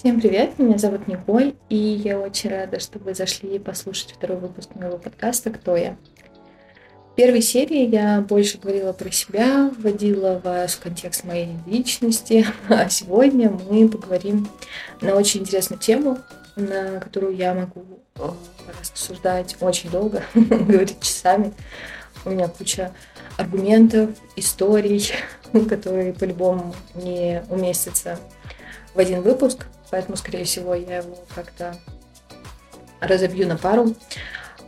Всем привет, меня зовут Николь, и я очень рада, что вы зашли послушать второй выпуск моего подкаста «Кто я?». В первой серии я больше говорила про себя, вводила вас в контекст моей личности, а сегодня мы поговорим на очень интересную тему, на которую я могу рассуждать очень долго, говорить часами. У меня куча аргументов, историй, которые по-любому не уместятся в один выпуск, поэтому, скорее всего, я его как-то разобью на пару.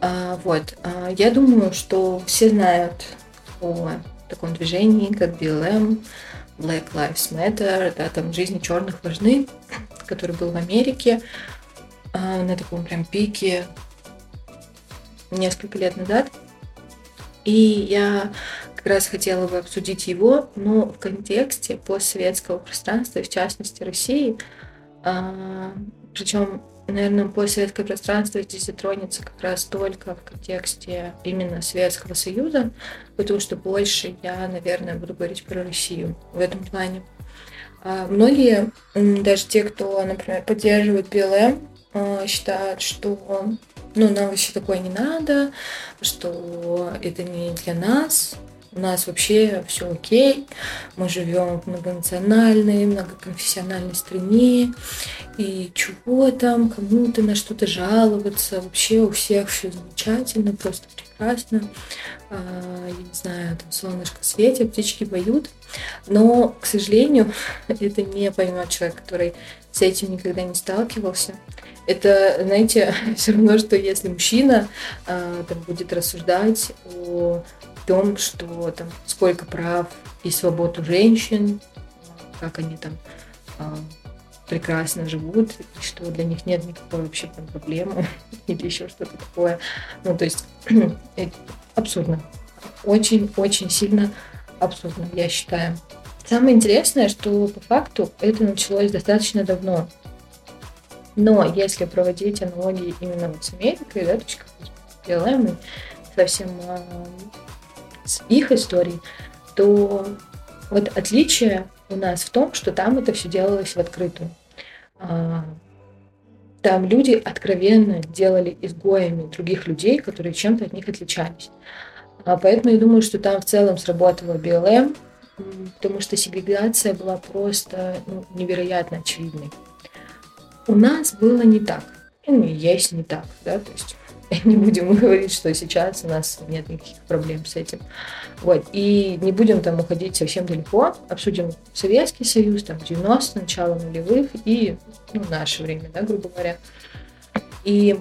А, вот. А, я думаю, что все знают о таком движении, как BLM, Black Lives Matter, да, там жизни черных важны, который был в Америке а, на таком прям пике несколько лет назад. И я как раз хотела бы обсудить его, но в контексте постсоветского пространства, в частности России. А, причем, наверное, постсоветское пространство здесь затронется как раз только в контексте именно Советского Союза, потому что больше я, наверное, буду говорить про Россию в этом плане. А многие, даже те, кто, например, поддерживает БЛМ, а, считают, что ну, нам вообще такое не надо, что это не для нас, у нас вообще все окей, мы живем в многонациональной, многоконфессиональной стране, и чего там, кому-то на что-то жаловаться, вообще у всех все замечательно, просто прекрасно, а, я не знаю, там солнышко светит, птички поют, но, к сожалению, это не поймет человек, который с этим никогда не сталкивался. Это, знаете, все равно, что если мужчина э, там, будет рассуждать о том, что там сколько прав и свобод у женщин, как они там э, прекрасно живут, и что для них нет никакой вообще там, проблемы или еще что-то такое. Ну, то есть абсурдно. Очень-очень сильно абсурдно, я считаю. Самое интересное, что по факту это началось достаточно давно. Но если проводить аналогии именно вот с Америкой, да, то есть как и совсем э, с их историей, то вот отличие у нас в том, что там это все делалось в открытую. А, там люди откровенно делали изгоями других людей, которые чем-то от них отличались. А поэтому я думаю, что там в целом сработала БЛМ, потому что сегрегация была просто ну, невероятно очевидной. У нас было не так. Ну, есть не так, да, то есть не будем говорить, что сейчас у нас нет никаких проблем с этим. Вот. И не будем там уходить совсем далеко. Обсудим Советский Союз, там, 90 начало нулевых и ну, наше время, да, грубо говоря. И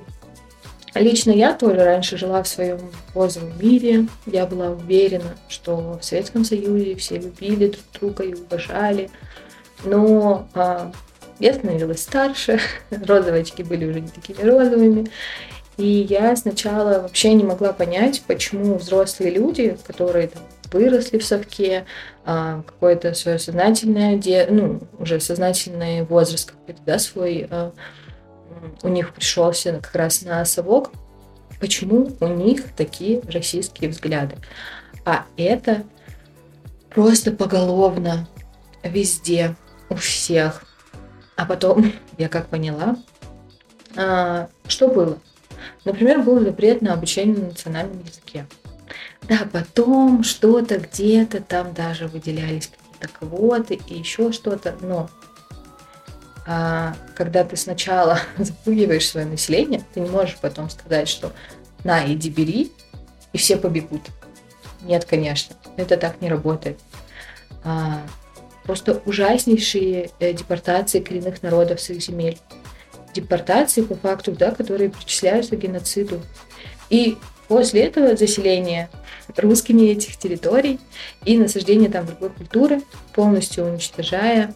лично я тоже раньше жила в своем розовом мире. Я была уверена, что в Советском Союзе все любили друг друга и уважали. Но а, я становилась старше, розовые очки были уже не такими розовыми. И я сначала вообще не могла понять, почему взрослые люди, которые там, выросли в совке, а, какое-то свое сознательное, ну, уже сознательный возраст какой-то, да, свой, а, у них пришелся как раз на совок, почему у них такие российские взгляды. А это просто поголовно везде, у всех. А потом я как поняла, а, что было. Например, был запрет на обучение на национальном языке. Да, потом что-то где-то там даже выделялись какие-то квоты и еще что-то, но а, когда ты сначала запугиваешь свое население, ты не можешь потом сказать, что на, иди бери, и все побегут. Нет, конечно, это так не работает. А, просто ужаснейшие э, депортации коренных народов с их земель. Депортации, по факту, да, которые причисляются к геноциду. И после этого заселение русскими этих территорий и насаждение там другой культуры, полностью уничтожая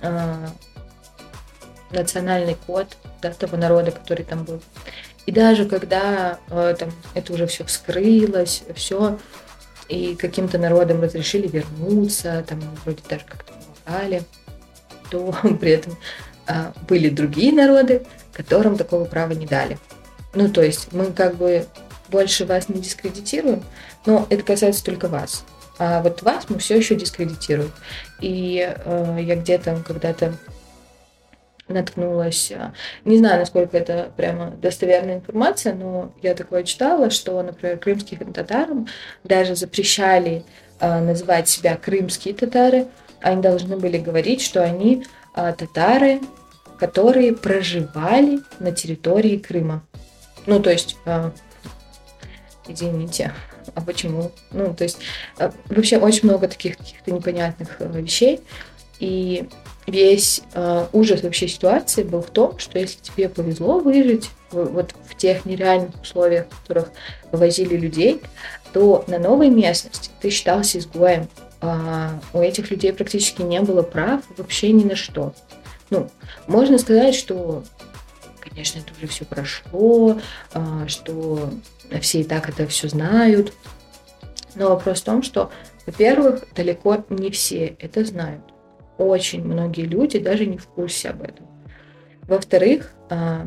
э, национальный код да, того народа, который там был. И даже когда э, там, это уже все вскрылось, все, и каким-то народам разрешили вернуться, там вроде даже как-то помогали, то при этом были другие народы, которым такого права не дали. Ну, то есть мы как бы больше вас не дискредитируем, но это касается только вас. А вот вас мы все еще дискредитируем. И э, я где-то когда-то наткнулась, а, не знаю, насколько это прямо достоверная информация, но я такое читала, что, например, крымским татарам даже запрещали а, называть себя крымские татары, они должны были говорить, что они а, татары, которые проживали на территории Крыма. Ну, то есть, извините, а почему? Ну, то есть, вообще очень много таких каких-то непонятных э, вещей. И весь э, ужас вообще ситуации был в том, что если тебе повезло выжить в, вот в тех нереальных условиях, в которых вывозили людей, то на новой местности ты считался изгоем. А у этих людей практически не было прав вообще ни на что. Ну, можно сказать, что, конечно, это уже все прошло, а, что все и так это все знают. Но вопрос в том, что, во-первых, далеко не все это знают очень многие люди даже не в курсе об этом. Во-вторых, а,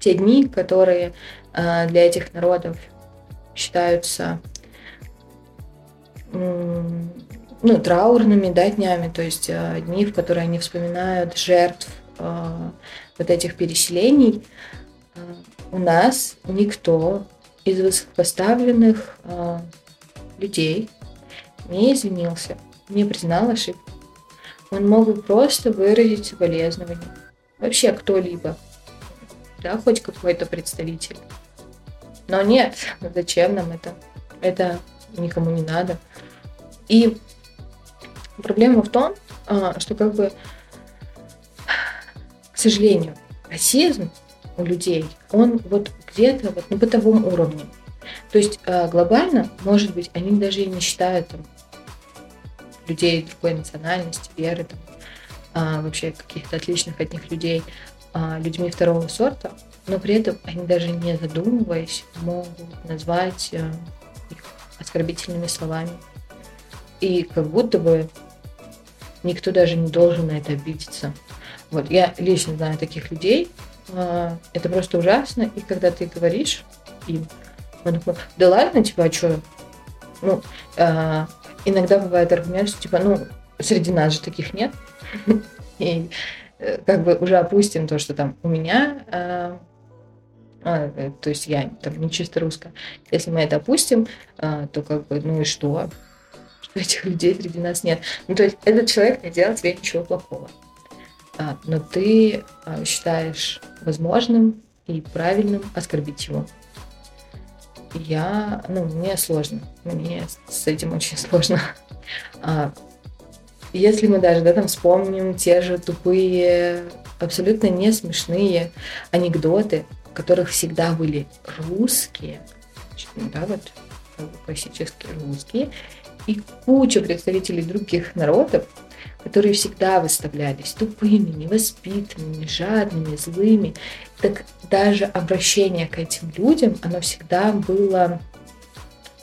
те дни, которые а, для этих народов считаются ну, траурными да, днями, то есть а, дни, в которые они вспоминают жертв вот этих переселений, у нас никто из высокопоставленных людей не извинился, не признал ошибку он мог бы просто выразить соболезнование. Вообще кто-либо. Да, хоть какой-то представитель. Но нет, зачем нам это? Это никому не надо. И проблема в том, а, что как бы, к сожалению, расизм у людей, он вот где-то вот на бытовом уровне. То есть а, глобально, может быть, они даже и не считают там, людей другой национальности, веры, там, а, вообще каких-то отличных от них людей, людьми второго сорта, но при этом они даже не задумываясь могут назвать а, их оскорбительными словами. И как будто бы никто даже не должен на это обидеться. Вот, я лично знаю таких людей, а, это просто ужасно, и когда ты говоришь им, он такой, да ладно, типа, а что? Ну, а, иногда бывает аргумент, что типа, ну, среди нас же таких нет. И э, как бы уже опустим то, что там у меня, а, то есть я там не чисто русская. Если мы это опустим, то как бы, ну и что? Этих людей среди нас нет. Ну, то есть этот человек не делает тебе ничего плохого. А, но ты а, считаешь возможным и правильным оскорбить его я, ну, мне сложно, мне с этим очень сложно. А, если мы даже, да, там вспомним те же тупые, абсолютно не смешные анекдоты, в которых всегда были русские, да, вот классические русские, и куча представителей других народов, которые всегда выставлялись тупыми, невоспитанными, жадными, злыми. Так даже обращение к этим людям, оно всегда было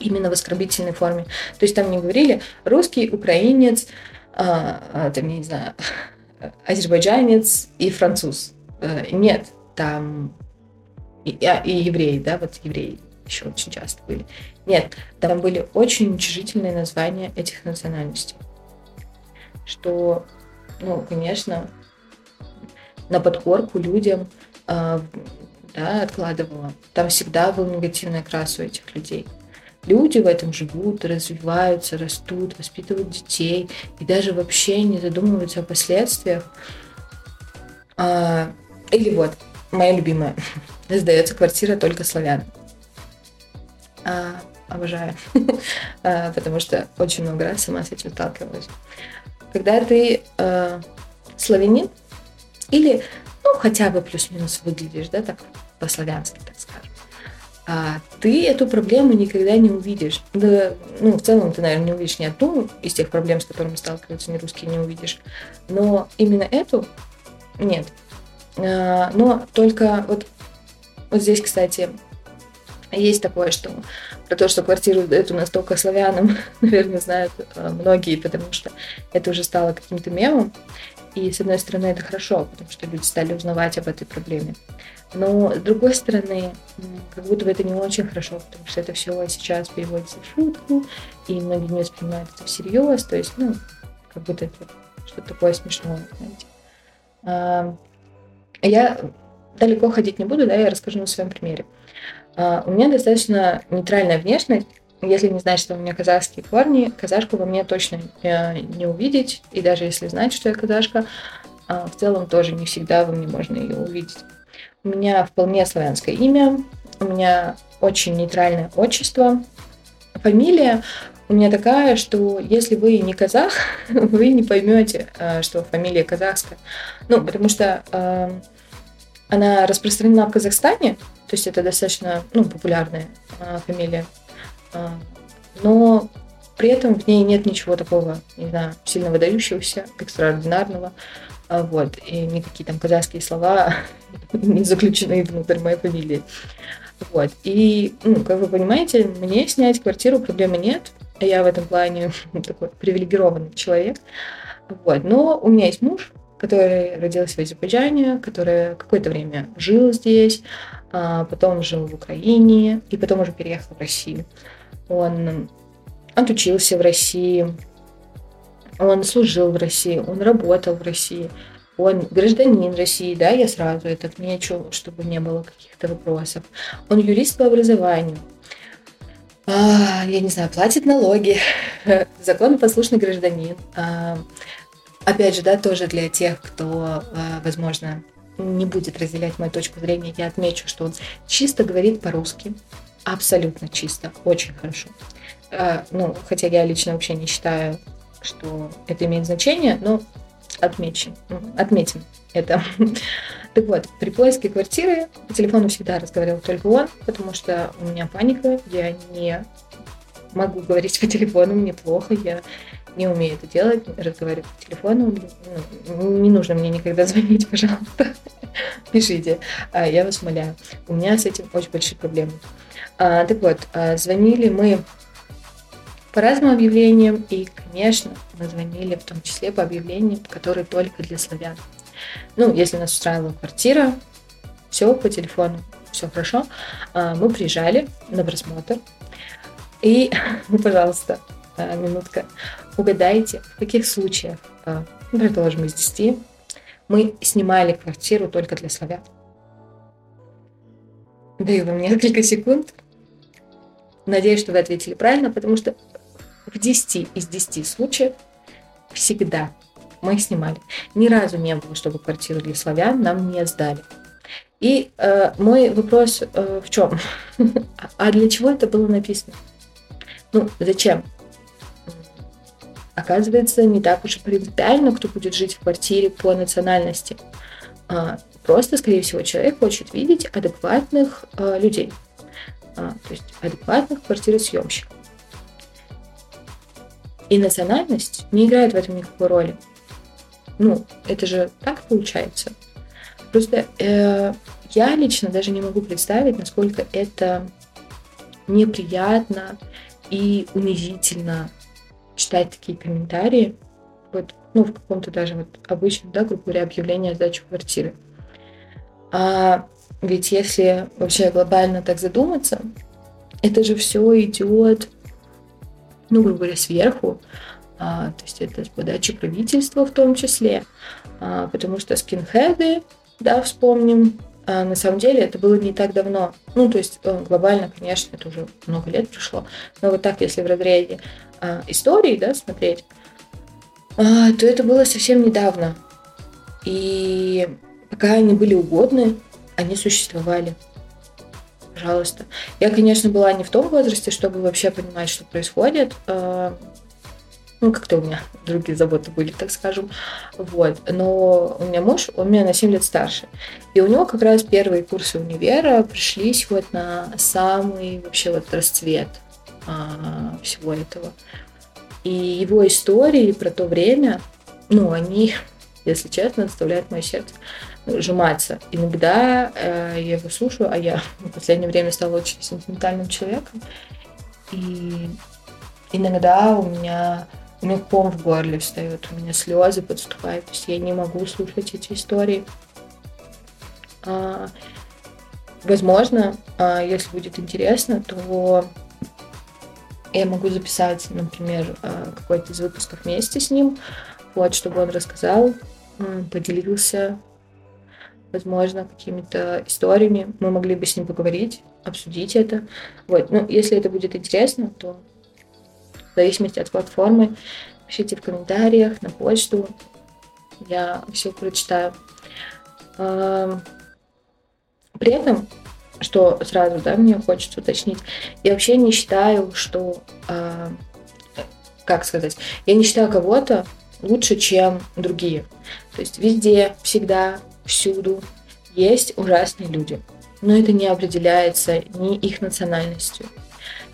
именно в оскорбительной форме. То есть там не говорили русский, украинец, а, а, там, не знаю, азербайджанец и француз. А, нет, там и, а, и евреи, да, вот евреи еще очень часто были. Нет, там были очень уничижительные названия этих национальностей что, ну, конечно, на подкорку людям э, да, откладывала. Там всегда был негативный окрас у этих людей. Люди в этом живут, развиваются, растут, воспитывают детей и даже вообще не задумываются о последствиях. А, или вот, моя любимая, сдается квартира только славян. А, обожаю, а, потому что очень много раз сама с этим сталкивалась когда ты э, славянин или, ну, хотя бы плюс-минус выглядишь, да, так по-славянски, так скажем, а ты эту проблему никогда не увидишь. Да, ну, в целом ты, наверное, не увидишь ни одну из тех проблем, с которыми сталкиваются не русские, не увидишь. Но именно эту нет. А, но только вот, вот здесь, кстати, есть такое, что про то, что квартиру эту настолько славянам, наверное, знают э, многие, потому что это уже стало каким-то мемом. И, с одной стороны, это хорошо, потому что люди стали узнавать об этой проблеме. Но, с другой стороны, как будто бы это не очень хорошо, потому что это все сейчас переводится в шутку, и многие не воспринимают это всерьез. То есть, ну, как будто это что-то такое смешное, знаете. Я далеко ходить не буду, да, я расскажу на своем примере. А, у меня достаточно нейтральная внешность. Если не знать, что у меня казахские корни, казашку во мне точно э, не увидеть. И даже если знать, что я казашка, а, в целом тоже не всегда во мне можно ее увидеть. У меня вполне славянское имя, у меня очень нейтральное отчество. Фамилия у меня такая, что если вы не казах, вы не поймете, э, что фамилия казахская. Ну, потому что э, она распространена в Казахстане, то есть это достаточно ну, популярная э, фамилия. Э, но при этом в ней нет ничего такого, не знаю, сильно выдающегося, экстраординарного. Э, вот, и никакие там казахские слова не заключены внутрь моей фамилии. Вот. И, ну, как вы понимаете, мне снять квартиру проблемы нет. Я в этом плане такой привилегированный человек. Вот. Но у меня есть муж, который родился в Азербайджане, который какое-то время жил здесь, а потом жил в Украине и потом уже переехал в Россию. Он отучился в России, он служил в России, он работал в России, он гражданин России, да, я сразу это отмечу, чтобы не было каких-то вопросов. Он юрист по образованию, а, я не знаю, платит налоги, законопослушный гражданин. А, Опять же, да, тоже для тех, кто, э, возможно, не будет разделять мою точку зрения, я отмечу, что он чисто говорит по-русски. Абсолютно чисто, очень хорошо. Э, ну, хотя я лично вообще не считаю, что это имеет значение, но отмечим, отметим это. Так вот, при поиске квартиры по телефону всегда разговаривал только он, потому что у меня паника, я не могу говорить по телефону, мне плохо, я не умею это делать, разговаривать по телефону. Ну, не нужно мне никогда звонить, пожалуйста. Пишите, а, я вас умоляю. У меня с этим очень большие проблемы. А, так вот, а, звонили мы по разным объявлениям, и, конечно, мы звонили в том числе по объявлениям, которые только для славян. Ну, если нас устраивала квартира, все по телефону, все хорошо. Мы приезжали на просмотр, и, пожалуйста, минутка, Угадайте, в каких случаях, а, предположим, из 10, мы снимали квартиру только для славян. Даю вам несколько секунд. Надеюсь, что вы ответили правильно, потому что в 10 из 10 случаев всегда мы снимали. Ни разу не было, чтобы квартиру для славян нам не сдали. И э, мой вопрос э, в чем? а для чего это было написано? Ну, зачем? Оказывается не так уж и принципиально, кто будет жить в квартире по национальности. А, просто, скорее всего, человек хочет видеть адекватных а, людей, а, то есть адекватных квартиросъемщиков. И национальность не играет в этом никакой роли. Ну, это же так получается. Просто э, я лично даже не могу представить, насколько это неприятно и унизительно читать такие комментарии, вот, ну, в каком-то даже вот обычном, да, грубо говоря, объявлении о сдаче квартиры. А ведь если вообще глобально так задуматься, это же все идет, ну, грубо говоря, сверху, а, то есть это с подачи правительства в том числе, а, потому что скинхеды, да, вспомним, а, на самом деле это было не так давно. Ну, то есть э, глобально, конечно, это уже много лет прошло, но вот так, если в разрезе а, истории, да, смотреть, а, то это было совсем недавно. И пока они были угодны, они существовали. Пожалуйста. Я, конечно, была не в том возрасте, чтобы вообще понимать, что происходит. Ну, как-то у меня другие заботы были, так скажем. Вот. Но у меня муж, он меня на 7 лет старше. И у него как раз первые курсы универа пришлись вот на самый вообще вот расцвет а, всего этого. И его истории про то время, ну, они, если честно, заставляют мое сердце сжиматься. Иногда э, я его слушаю, а я в последнее время стала очень сентиментальным человеком. И иногда у меня, у меня ком в горле встает, у меня слезы подступают, то есть я не могу слушать эти истории. А, возможно, а, если будет интересно, то я могу записать, например, э, какой-то из выпусков вместе с ним, вот, чтобы он рассказал поделился, возможно, какими-то историями. Мы могли бы с ним поговорить, обсудить это. Вот. Ну, если это будет интересно, то в зависимости от платформы пишите в комментариях, на почту. Я все прочитаю. При этом, что сразу, да, мне хочется уточнить, я вообще не считаю, что, как сказать, я не считаю кого-то лучше, чем другие. То есть везде, всегда, всюду есть ужасные люди. Но это не определяется ни их национальностью,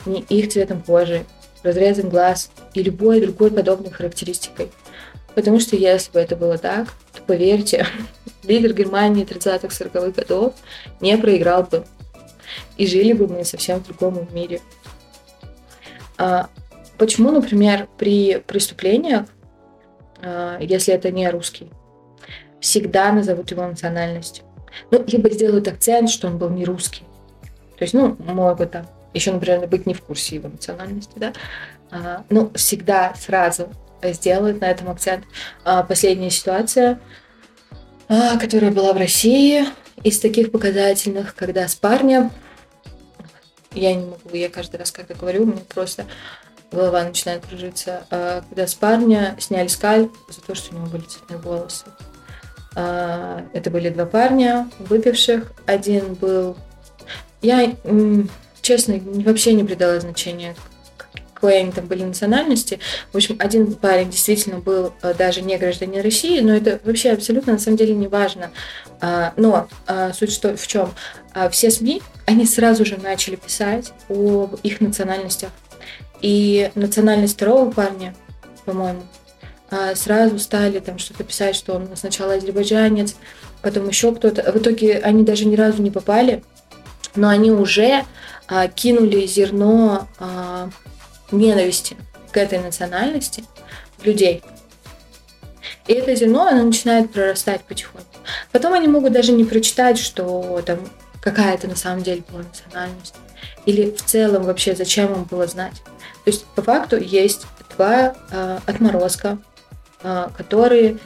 ни их цветом кожи, разрезом глаз и любой другой подобной характеристикой. Потому что если бы это было так, то поверьте, лидер Германии 30-40-х годов не проиграл бы. И жили бы мы совсем в другом мире. А почему, например, при преступлениях а, если это не русский. Всегда назовут его национальность. Ну, либо сделают акцент, что он был не русский. То есть, ну, могут там еще, например, быть не в курсе его национальности, да. А, ну, всегда сразу сделают на этом акцент. А, последняя ситуация, а, которая была в России, из таких показательных, когда с парнем, я не могу, я каждый раз, когда говорю, мне просто голова начинает кружиться. А, когда с парня сняли скальп за то, что у него были цветные волосы. Это были два парня, выпивших. Один был... Я, честно, вообще не придала значения, какой они там были национальности. В общем, один парень действительно был а, даже не гражданин России, но это вообще абсолютно на самом деле не важно. Но суть что, в чем? Все СМИ, они сразу же начали писать об их национальностях. И национальность второго парня, по-моему, а, сразу стали там что-то писать, что он сначала азербайджанец, потом еще кто-то. В итоге они даже ни разу не попали, но они уже а, кинули зерно а, ненависти к этой национальности людей. И это зерно, оно начинает прорастать потихоньку. Потом они могут даже не прочитать, что там какая-то на самом деле была национальность. Или в целом вообще зачем им было знать. То есть по факту есть два э, отморозка, э, которые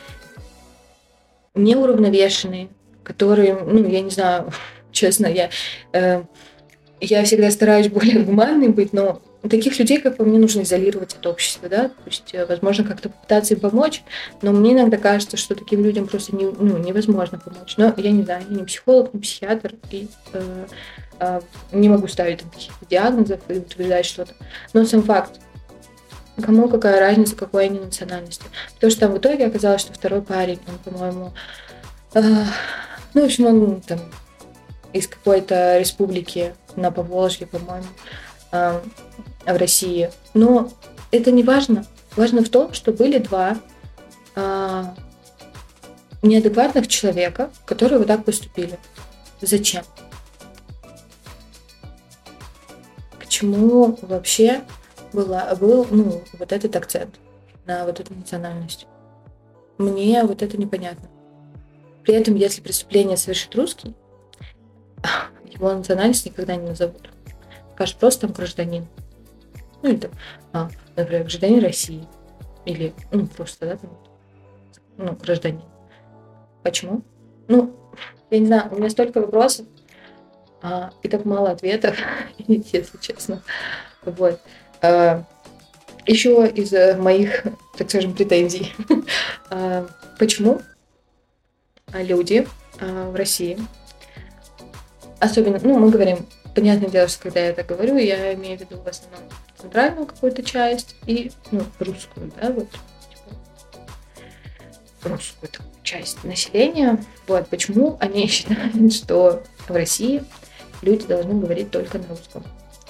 неуравновешенные, которые, ну, я не знаю, честно, я, э, я всегда стараюсь более гуманной быть, но таких людей, как по мне, нужно изолировать от общества, да, то есть, э, возможно, как-то попытаться им помочь, но мне иногда кажется, что таким людям просто не, ну, невозможно помочь. Но я не знаю, я не психолог, не психиатр, и э, а, не могу ставить там каких-то диагнозов и утверждать что-то. Но сам факт, кому какая разница, какой они национальности. Потому что там в итоге оказалось, что второй парень, он, по-моему, э, ну, в общем, он там из какой-то республики на Поволжье, по-моему, э, в России. Но это не важно. Важно в том, что были два э, неадекватных человека, которые вот так поступили. Зачем? почему вообще была, был ну, вот этот акцент на вот эту национальность. Мне вот это непонятно. При этом, если преступление совершит русский, его национальность никогда не назовут. Скажут просто там гражданин. Ну или там, а, например, гражданин России. Или, ну, просто, да, там, ну, гражданин. Почему? Ну, я не знаю, у меня столько вопросов а, и так мало ответов, если честно. Вот. А, еще из э, моих, так скажем, претензий. а, почему люди а, в России, особенно, ну, мы говорим, понятное дело, что когда я это говорю, я имею в виду в основном центральную какую-то часть и, ну, русскую, да, вот, типа, русскую часть населения. Вот, почему они считают, что в России люди должны говорить только на русском.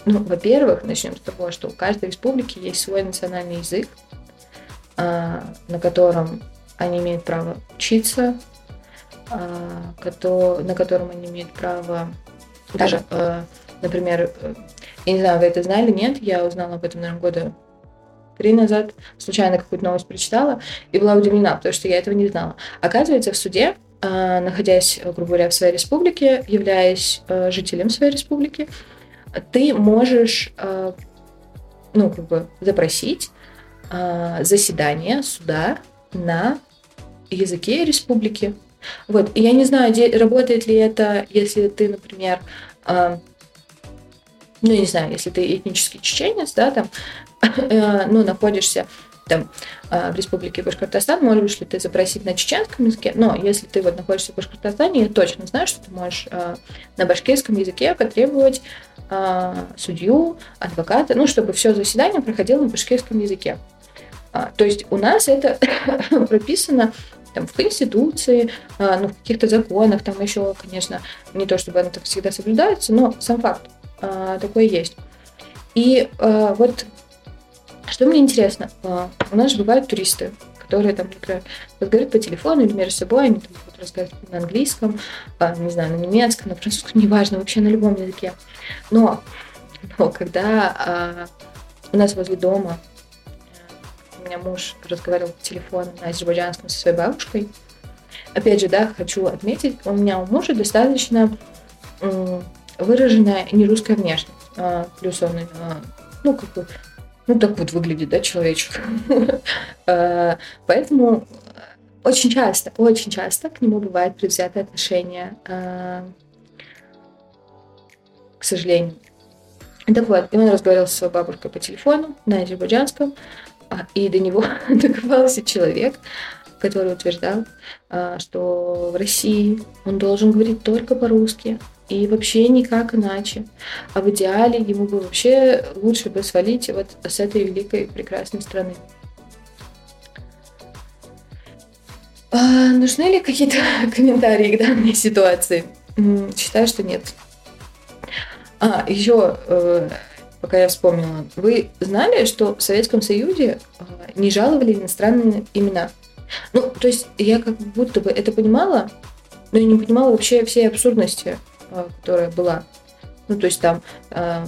Ну, во-первых, начнем с того, что у каждой республики есть свой национальный язык, а, на котором они имеют право учиться, на котором они имеют право даже, а, например, э, я не знаю, вы это знали, нет, я узнала об этом, наверное, года три назад, случайно какую-то новость прочитала и была удивлена, потому что я этого не знала. Оказывается, в суде находясь, грубо говоря, в своей республике, являясь жителем своей республики, ты можешь, ну, как бы запросить заседание суда на языке республики. Вот, и я не знаю, работает ли это, если ты, например, э, ну, не знаю, если ты этнический чеченец, да, там, э, ну, находишься там, э, в Республике Башкортостан, можешь ли ты запросить на чеченском языке, но если ты вот находишься в Башкортостане, я точно знаю, что ты можешь э, на башкирском языке потребовать судью, адвоката, ну, чтобы все заседание проходило на башкирском языке. То есть у нас это прописано там, в Конституции, ну, в каких-то законах, там еще, конечно, не то чтобы это всегда соблюдается, но сам факт такое есть. И вот что мне интересно, а, у нас же бывают туристы, которые там, например, разговаривают по телефону или между собой, они там будут разговаривать на английском, а, не знаю, на немецком, на французском, неважно, вообще на любом языке. Но, но когда а, у нас возле дома у меня муж разговаривал по телефону на азербайджанском со своей бабушкой, опять же, да, хочу отметить, у меня у мужа достаточно выраженная нерусская внешность. Плюс он, ну, как бы ну, так вот выглядит, да, человечек. Э, поэтому очень часто, очень часто к нему бывает предвзятое отношение, э, к сожалению. Так вот, и он разговаривал со своей бабушкой по телефону на азербайджанском, а, и до него докопался человек, который утверждал, э, что в России он должен говорить только по-русски, и вообще никак иначе. А в идеале ему бы вообще лучше бы свалить вот с этой великой прекрасной страны. А нужны ли какие-то комментарии к данной ситуации? Считаю, что нет. А, еще, э, пока я вспомнила, вы знали, что в Советском Союзе э, не жаловали иностранные имена? Ну, то есть я как будто бы это понимала, но я не понимала вообще всей абсурдности Э, которая была. Ну, то есть там, э,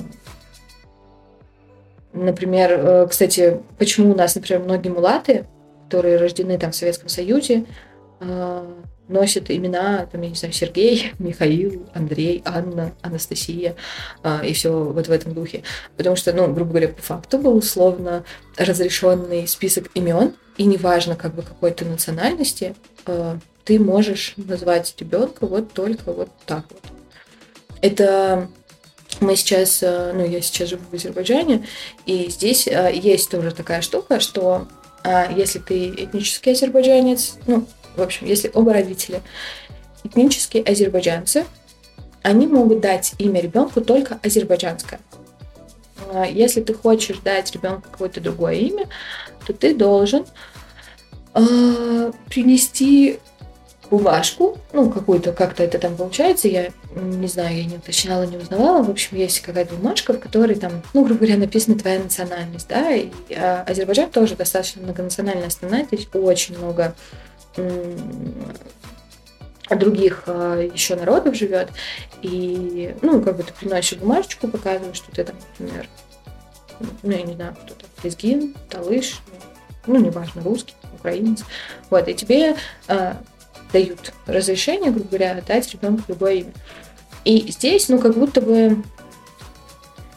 например, кстати, почему у нас, например, многие мулаты, которые рождены там в Советском Союзе, носят имена, там, я не знаю, Сергей, Михаил, Андрей, Анна, Анастасия и все вот в этом духе. Потому что, ну, грубо говоря, по факту был условно разрешенный список имен, и неважно, как бы какой ты национальности, ты можешь назвать ребенка вот только вот так вот. Это мы сейчас, э, ну, я сейчас живу в Азербайджане, и здесь э, есть тоже такая штука, что э, если ты этнический азербайджанец, ну, в общем, если оба родителя этнические азербайджанцы, они могут дать имя ребенку только азербайджанское. Если ты хочешь дать ребенку какое-то другое имя, то ты должен э, принести бумажку, ну, какую-то, как-то это там получается, я не знаю, я не уточняла, не узнавала, в общем, есть какая-то бумажка, в которой там, ну, грубо говоря, написана твоя национальность, да, и а, Азербайджан тоже достаточно многонациональная страна, здесь очень много других а, еще народов живет, и, ну, как бы ты приносишь бумажечку, показываешь, что ты там, например, ну, я не знаю, кто-то, лезгин, талыш, ну, неважно, русский, украинец, вот, и тебе а, дают разрешение, грубо говоря, дать ребенку любое имя. И здесь, ну, как будто бы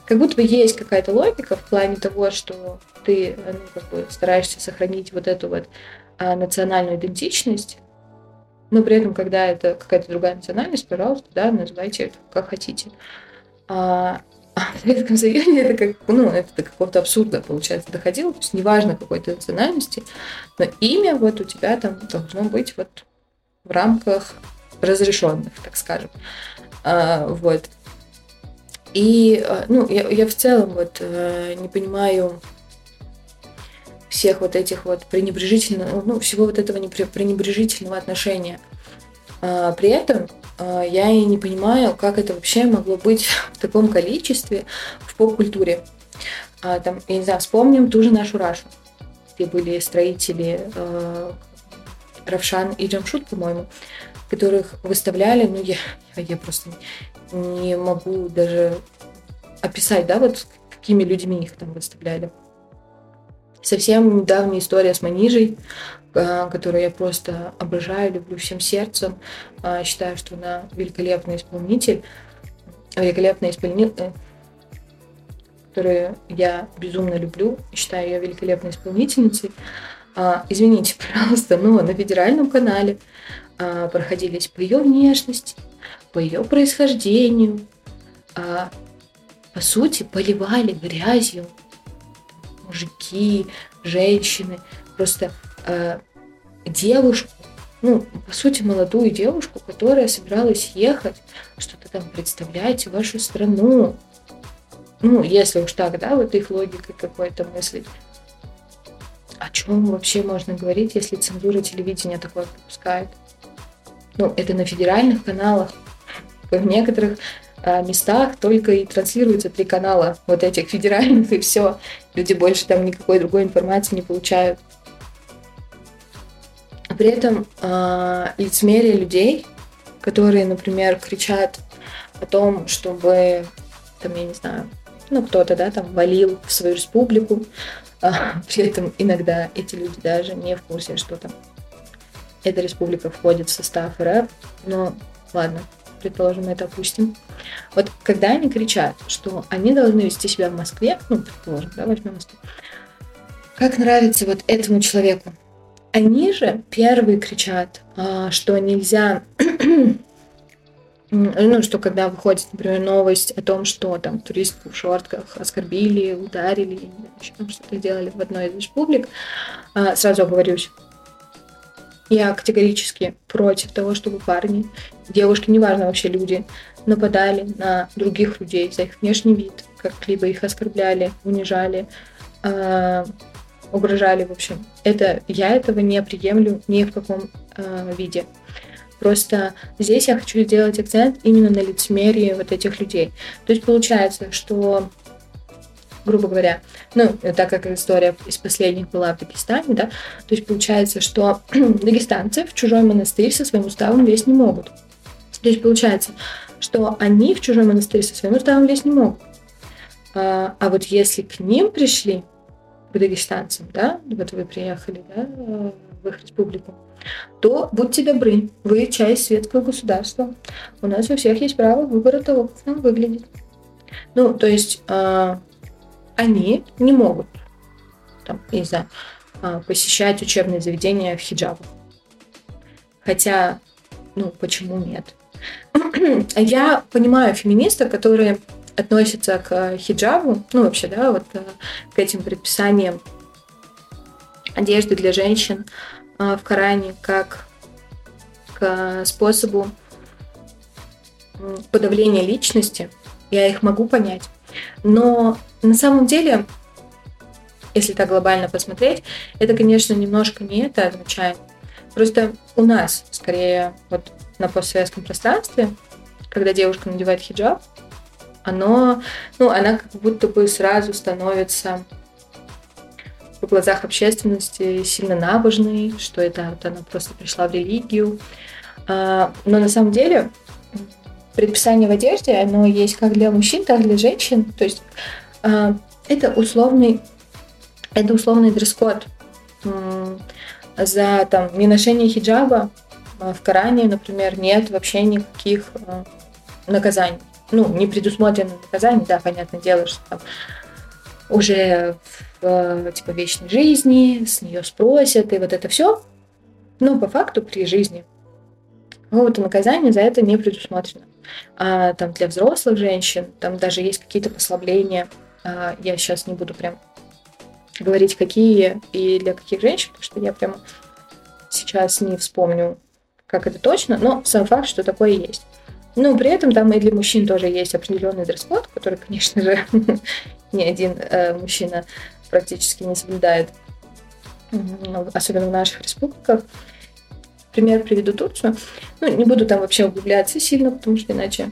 как будто бы есть какая-то логика в плане того, что ты ну, как бы стараешься сохранить вот эту вот национальную идентичность, но при этом, когда это какая-то другая национальность, пожалуйста, да, называйте это как хотите. А, а в Советском Союзе это как, ну, это до какого-то абсурда, получается, доходило. То есть неважно какой то национальности, но имя вот у тебя там должно быть вот в рамках разрешенных, так скажем. А, вот. И, а, ну, я, я в целом вот э, не понимаю всех вот этих вот пренебрежительного, ну, всего вот этого пренебрежительного отношения. А, при этом я и не понимаю, как это вообще могло быть в таком количестве в поп-культуре. Там, я не знаю, вспомним ту же нашу Рашу, где были строители Равшан и Джамшут, по-моему, которых выставляли, ну, я, я просто не могу даже описать, да, вот какими людьми их там выставляли. Совсем недавняя история с Манижей, а, которую я просто обожаю, люблю всем сердцем. А, считаю, что она великолепный исполнитель, великолепный исполнитель, которую я безумно люблю, считаю ее великолепной исполнительницей. а, извините, пожалуйста, но на федеральном канале а, проходились по ее внешности, по ее происхождению, а, по сути, поливали грязью мужики, женщины, просто а, девушку, ну, по сути, молодую девушку, которая собиралась ехать, что-то там представлять вашу страну. Ну, если уж так, да, вот их логикой какой-то мыслить о чем вообще можно говорить, если цензура телевидения такое пропускает? Ну, это на федеральных каналах. В некоторых местах только и транслируются три канала вот этих федеральных, и все. Люди больше там никакой другой информации не получают. А при этом э, лицемерие людей, которые, например, кричат о том, чтобы, там, я не знаю, ну, кто-то, да, там, валил в свою республику, а, при этом иногда эти люди даже не в курсе, что там эта республика входит в состав РФ. Но ладно, предположим, это опустим. Вот когда они кричат, что они должны вести себя в Москве, ну, предположим, да, возьмем Москву, как нравится вот этому человеку. Они же первые кричат, а, что нельзя ну, что когда выходит, например, новость о том, что там туристку в шортках оскорбили, ударили, что-то сделали в одной из республик, а, сразу оговорюсь, я категорически против того, чтобы парни, девушки, неважно вообще люди, нападали на других людей за их внешний вид, как-либо их оскорбляли, унижали, э, угрожали, в общем. Это, я этого не приемлю ни в каком э, виде. Просто здесь я хочу сделать акцент именно на лицемерии вот этих людей. То есть получается, что грубо говоря, ну, так как история из последних была в Дагестане, да, то есть получается, что дагестанцы в чужой монастырь со своим уставом лезть не могут. То есть получается, что они в чужой монастырь со своим уставом лезть не могут. А, а вот если к ним пришли, к дагестанцам, да, вот вы приехали, да, в их республику, то будьте добры, вы часть светского государства. У нас у всех есть право выбора того, как нам выглядит. Ну, то есть э, они не могут, там, не знаю, э, посещать учебные заведения в хиджабах. Хотя, ну, почему нет? Я понимаю феминистов, которые относятся к хиджабу, ну, вообще, да, вот э, к этим предписаниям одежды для женщин, а, в Коране как к способу подавления личности. Я их могу понять. Но на самом деле, если так глобально посмотреть, это, конечно, немножко не это означает. Просто у нас, скорее, вот на постсоветском пространстве, когда девушка надевает хиджаб, оно, ну, она как будто бы сразу становится в глазах общественности сильно набожной, что это вот она просто пришла в религию. А, но на самом деле предписание в одежде, оно есть как для мужчин, так и для женщин. То есть а, это условный, это условный дресс-код. За там, неношение хиджаба а, в Коране, например, нет вообще никаких наказаний. Ну, не предусмотрено наказание, да, понятное дело, что там уже в типа вечной жизни, с нее спросят, и вот это все. Но по факту при жизни какого-то наказания за это не предусмотрено. А там для взрослых женщин, там даже есть какие-то послабления. А, я сейчас не буду прям говорить, какие и для каких женщин, потому что я прям сейчас не вспомню, как это точно, но сам факт, что такое есть. Но при этом там и для мужчин тоже есть определенный дресс-код, который, конечно же, ни один э, мужчина практически не соблюдает, особенно в наших республиках. Пример приведу Турцию. Ну, не буду там вообще углубляться сильно, потому что иначе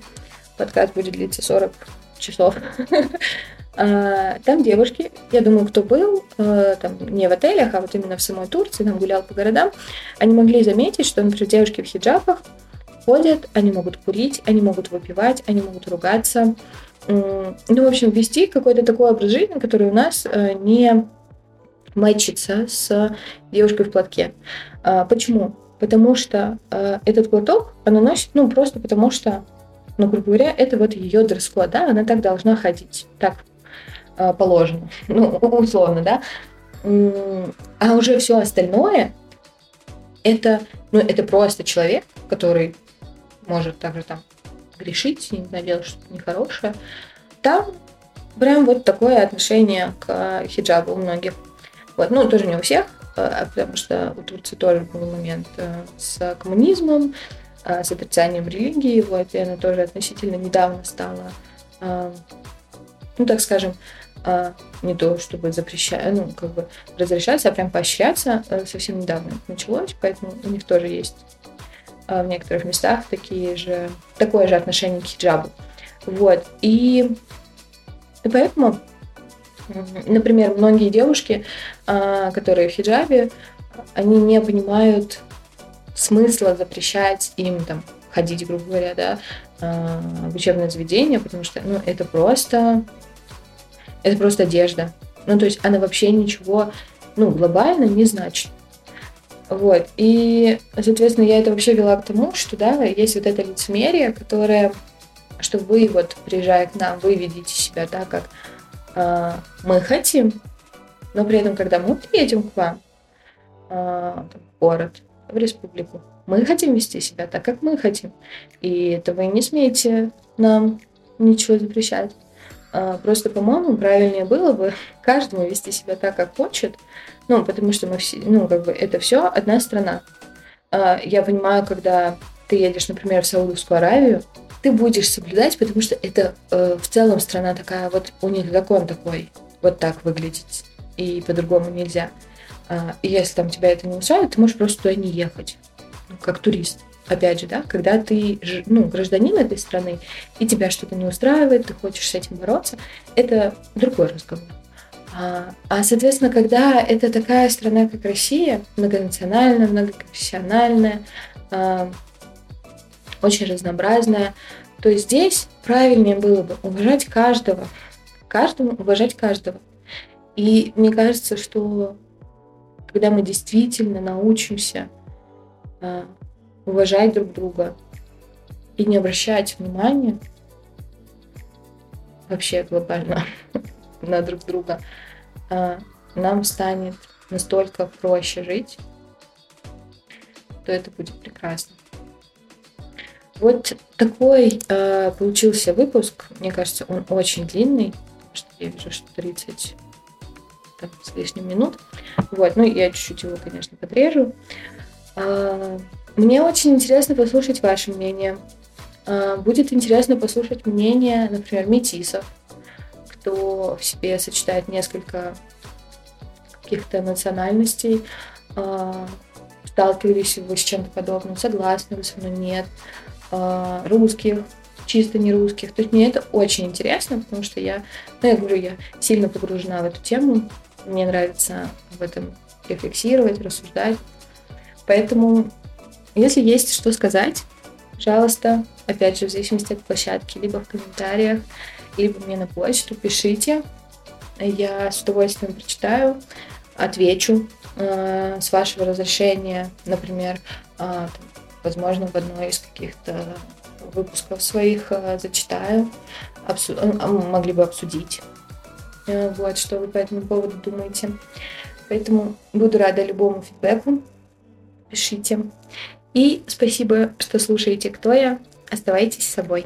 подкаст будет длиться 40 часов. А, там девушки, я думаю, кто был, э, там не в отелях, а вот именно в самой Турции, там гулял по городам, они могли заметить, что, например, девушки в хиджабах ходят, они могут курить, они могут выпивать, они могут ругаться, ну, в общем, вести какой-то такой образ жизни, который у нас э, не мэчится с девушкой в платке. А, почему? Потому что э, этот платок она носит, ну, просто потому что, ну, грубо говоря, это вот ее дресс-код, да, она так должна ходить, так э, положено, ну, условно, да. А уже все остальное это, ну, это просто человек, который может также там грешить, не знаю, делать что-то нехорошее. Там прям вот такое отношение к хиджабу у многих. Вот, ну, тоже не у всех, потому что у Турции тоже был момент э, с коммунизмом, а, с отрицанием религии, вот, и она тоже относительно недавно стала, ну, так скажем, не то чтобы запрещать, ну, как бы разрешаться, а прям поощряться э, совсем недавно началось, поэтому у них тоже есть в некоторых местах такие же, такое же отношение к хиджабу. Вот, и, и поэтому Например, многие девушки, а, которые в хиджабе, они не понимают смысла запрещать им там ходить, грубо говоря, да, а, в учебное заведение, потому что, ну, это просто, это просто одежда. Ну, то есть она вообще ничего, ну, глобально не значит. Вот. И, соответственно, я это вообще вела к тому, что, да, есть вот это лицемерие, которое, что вы, вот, приезжая к нам, вы ведите себя так, как а, мы хотим, но при этом, когда мы приедем к вам а, в город, в республику, мы хотим вести себя так, как мы хотим. И это вы не смеете нам ничего запрещать. А, просто, по-моему, правильнее было бы каждому вести себя так, как хочет. Ну, потому что мы все, ну, как бы это все одна страна. Я понимаю, когда ты едешь, например, в Саудовскую Аравию, ты будешь соблюдать, потому что это э, в целом страна такая, вот у них закон такой, вот так выглядеть, и по-другому нельзя. А, если там тебя это не устраивает, ты можешь просто туда не ехать, ну, как турист. Опять же, да, когда ты ну, гражданин этой страны, и тебя что-то не устраивает, ты хочешь с этим бороться, это другой разговор. А, а соответственно, когда это такая страна, как Россия, многонациональная, многоконфессиональная, а, очень разнообразная, то здесь правильнее было бы уважать каждого, каждому уважать каждого. И мне кажется, что когда мы действительно научимся э, уважать друг друга и не обращать внимания вообще глобально на друг друга, э, нам станет настолько проще жить, то это будет прекрасно. Вот такой э, получился выпуск. Мне кажется, он очень длинный, что я вижу, что 30 там, с лишним минут. Вот, ну я чуть-чуть его, конечно, подрежу. Э, мне очень интересно послушать ваше мнение. Э, будет интересно послушать мнение, например, метисов, кто в себе сочетает несколько каких-то национальностей. Э, сталкивались вы с чем-то подобным, согласны вы со мной, нет. А, русских, чисто не русских. То есть мне это очень интересно, потому что я, ну, я говорю, я сильно погружена в эту тему. Мне нравится в этом рефлексировать, рассуждать. Поэтому, если есть что сказать, пожалуйста, опять же, в зависимости от площадки, либо в комментариях, либо мне на почту пишите. Я с удовольствием прочитаю, отвечу э, с вашего разрешения, например, э, возможно, в одной из каких-то выпусков своих э, зачитаю, обсу- могли бы обсудить. Э, вот, что вы по этому поводу думаете. Поэтому буду рада любому фидбэку. Пишите. И спасибо, что слушаете «Кто я?». Оставайтесь с собой.